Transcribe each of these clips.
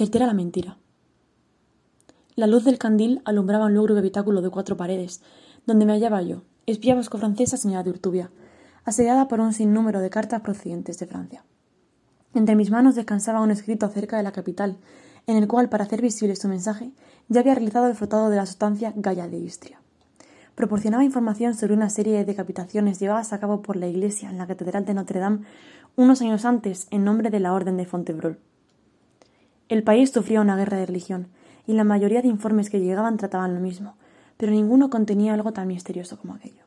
Certera la mentira. La luz del candil alumbraba un lúgubre habitáculo de cuatro paredes, donde me hallaba yo, espía vasco-francesa señora de Urtubia, asediada por un sinnúmero de cartas procedentes de Francia. Entre mis manos descansaba un escrito acerca de la capital, en el cual, para hacer visible su mensaje, ya había realizado el frotado de la sustancia Gaya de Istria. Proporcionaba información sobre una serie de decapitaciones llevadas a cabo por la Iglesia en la Catedral de Notre Dame unos años antes en nombre de la Orden de Fontebrol. El país sufría una guerra de religión, y la mayoría de informes que llegaban trataban lo mismo, pero ninguno contenía algo tan misterioso como aquello.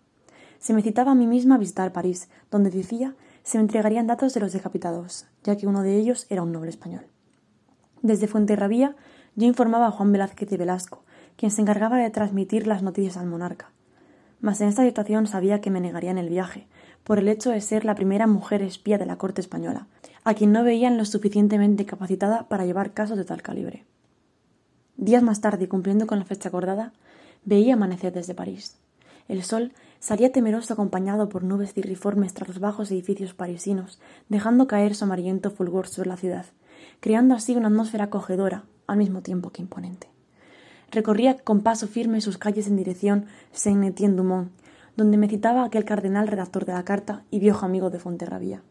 Se me citaba a mí misma a visitar París, donde decía se me entregarían datos de los decapitados, ya que uno de ellos era un noble español. Desde Fuenterrabía yo informaba a Juan Velázquez de Velasco, quien se encargaba de transmitir las noticias al monarca. Mas en esta situación sabía que me negarían el viaje, por el hecho de ser la primera mujer espía de la corte española, a quien no veían lo suficientemente capacitada para llevar casos de tal calibre. Días más tarde, cumpliendo con la fecha acordada, veía amanecer desde París. El sol salía temeroso acompañado por nubes cirriformes tras los bajos edificios parisinos, dejando caer su amarillento fulgor sobre la ciudad, creando así una atmósfera acogedora, al mismo tiempo que imponente. Recorría con paso firme sus calles en dirección Saint-Étienne-du-Mont, donde me citaba aquel cardenal redactor de la carta y viejo amigo de Fonterrabía.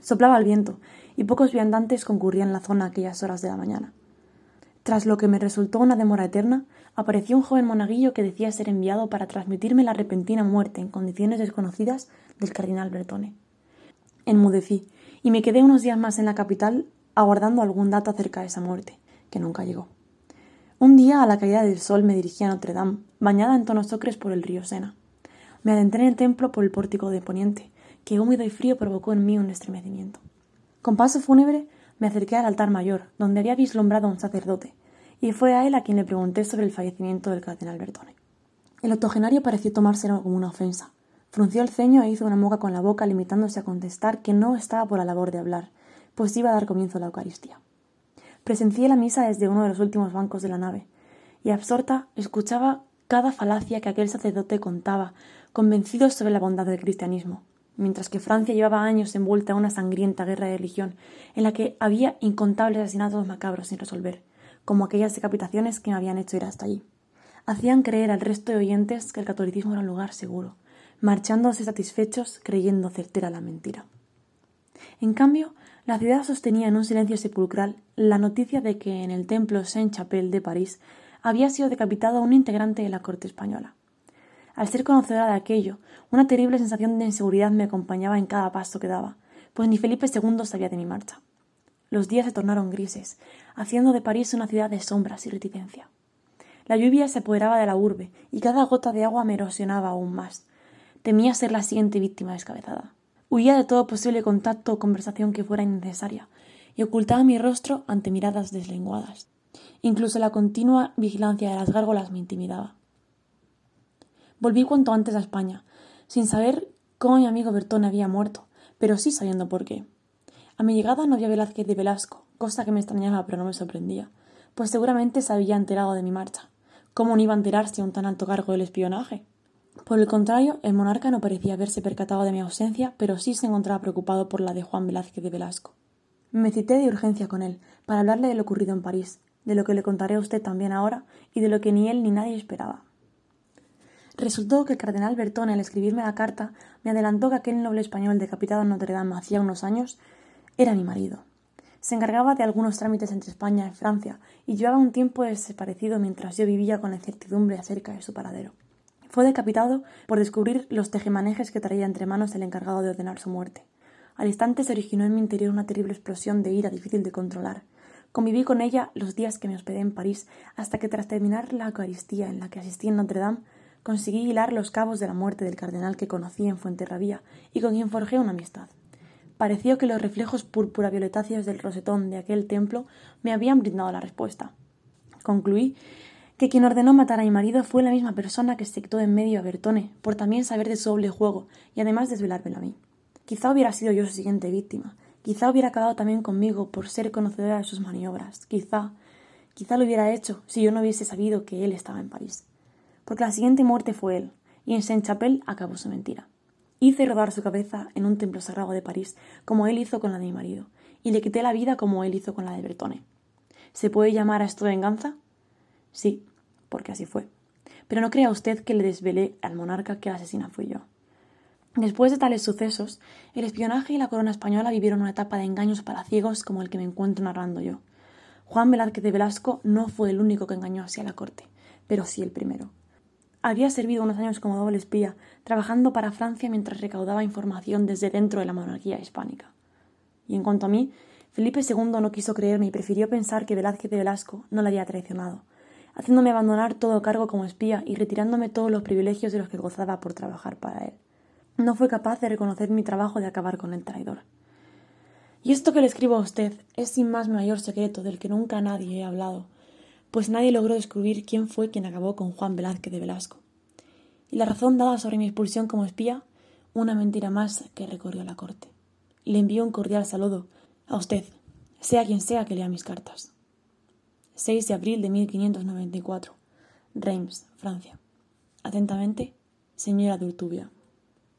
Soplaba el viento, y pocos viandantes concurrían la zona a aquellas horas de la mañana. Tras lo que me resultó una demora eterna, apareció un joven monaguillo que decía ser enviado para transmitirme la repentina muerte en condiciones desconocidas del cardenal Bertone. Enmudecí, y me quedé unos días más en la capital aguardando algún dato acerca de esa muerte, que nunca llegó. Un día, a la caída del sol, me dirigí a Notre Dame, bañada en tonos ocres por el río Sena. Me adentré en el templo por el pórtico de poniente, que húmedo y frío provocó en mí un estremecimiento. Con paso fúnebre me acerqué al altar mayor, donde había vislumbrado a un sacerdote, y fue a él a quien le pregunté sobre el fallecimiento del cardenal Bertone. El octogenario pareció tomárselo como una ofensa. Frunció el ceño e hizo una moca con la boca, limitándose a contestar que no estaba por la labor de hablar, pues iba a dar comienzo a la Eucaristía. Presencié la misa desde uno de los últimos bancos de la nave, y absorta escuchaba cada falacia que aquel sacerdote contaba, convencido sobre la bondad del cristianismo, mientras que Francia llevaba años envuelta en una sangrienta guerra de religión, en la que había incontables asesinatos macabros sin resolver, como aquellas decapitaciones que me habían hecho ir hasta allí. Hacían creer al resto de oyentes que el catolicismo era un lugar seguro, marchándose satisfechos creyendo certera la mentira. En cambio, la ciudad sostenía en un silencio sepulcral la noticia de que en el templo Saint-Chapelle de París había sido decapitado un integrante de la corte española. Al ser conocedora de aquello, una terrible sensación de inseguridad me acompañaba en cada paso que daba, pues ni Felipe II sabía de mi marcha. Los días se tornaron grises, haciendo de París una ciudad de sombras y reticencia. La lluvia se apoderaba de la urbe y cada gota de agua me erosionaba aún más. Temía ser la siguiente víctima descabezada. Huía de todo posible contacto o conversación que fuera innecesaria y ocultaba mi rostro ante miradas deslenguadas. Incluso la continua vigilancia de las gárgolas me intimidaba. Volví cuanto antes a España, sin saber cómo mi amigo Bertone había muerto, pero sí sabiendo por qué. A mi llegada no había Velázquez de Velasco, cosa que me extrañaba pero no me sorprendía, pues seguramente se había enterado de mi marcha. ¿Cómo no iba a enterarse un tan alto cargo del espionaje? Por el contrario, el monarca no parecía haberse percatado de mi ausencia, pero sí se encontraba preocupado por la de Juan Velázquez de Velasco. Me cité de urgencia con él, para hablarle de lo ocurrido en París, de lo que le contaré a usted también ahora, y de lo que ni él ni nadie esperaba. Resultó que el cardenal Bertone, al escribirme la carta, me adelantó que aquel noble español decapitado en Notre Dame hacía unos años era mi marido. Se encargaba de algunos trámites entre España y Francia y llevaba un tiempo desaparecido mientras yo vivía con la incertidumbre acerca de su paradero. Fue decapitado por descubrir los tejemanejes que traía entre manos el encargado de ordenar su muerte. Al instante se originó en mi interior una terrible explosión de ira difícil de controlar. Conviví con ella los días que me hospedé en París, hasta que tras terminar la Eucaristía en la que asistí en Notre Dame, conseguí hilar los cabos de la muerte del cardenal que conocí en Fuenterrabía y con quien forjé una amistad. Pareció que los reflejos púrpura violetáceos del rosetón de aquel templo me habían brindado la respuesta. Concluí que quien ordenó matar a mi marido fue la misma persona que sectó en medio a Bertone, por también saber de su doble juego y además desvelármelo a mí. Quizá hubiera sido yo su siguiente víctima, quizá hubiera acabado también conmigo por ser conocedora de sus maniobras, quizá, quizá lo hubiera hecho si yo no hubiese sabido que él estaba en París porque la siguiente muerte fue él, y en Saint-Chapelle acabó su mentira. Hice rodar su cabeza en un templo sagrado de París, como él hizo con la de mi marido, y le quité la vida como él hizo con la de Bertone. ¿Se puede llamar a esto venganza? Sí, porque así fue. Pero no crea usted que le desvelé al monarca que la asesina fui yo. Después de tales sucesos, el espionaje y la corona española vivieron una etapa de engaños para ciegos como el que me encuentro narrando yo. Juan Velázquez de Velasco no fue el único que engañó así a la corte, pero sí el primero. Había servido unos años como doble espía, trabajando para Francia mientras recaudaba información desde dentro de la monarquía hispánica. Y en cuanto a mí, Felipe II no quiso creerme y prefirió pensar que Velázquez de Velasco no le había traicionado, haciéndome abandonar todo cargo como espía y retirándome todos los privilegios de los que gozaba por trabajar para él. No fue capaz de reconocer mi trabajo de acabar con el traidor. Y esto que le escribo a usted es sin más mayor secreto del que nunca nadie he hablado, pues nadie logró descubrir quién fue quien acabó con Juan Velázquez de Velasco. Y la razón dada sobre mi expulsión como espía, una mentira más que recorrió la corte. Le envío un cordial saludo a usted, sea quien sea que lea mis cartas. 6 de abril de 1594. Reims, Francia. Atentamente, señora de Urtubia.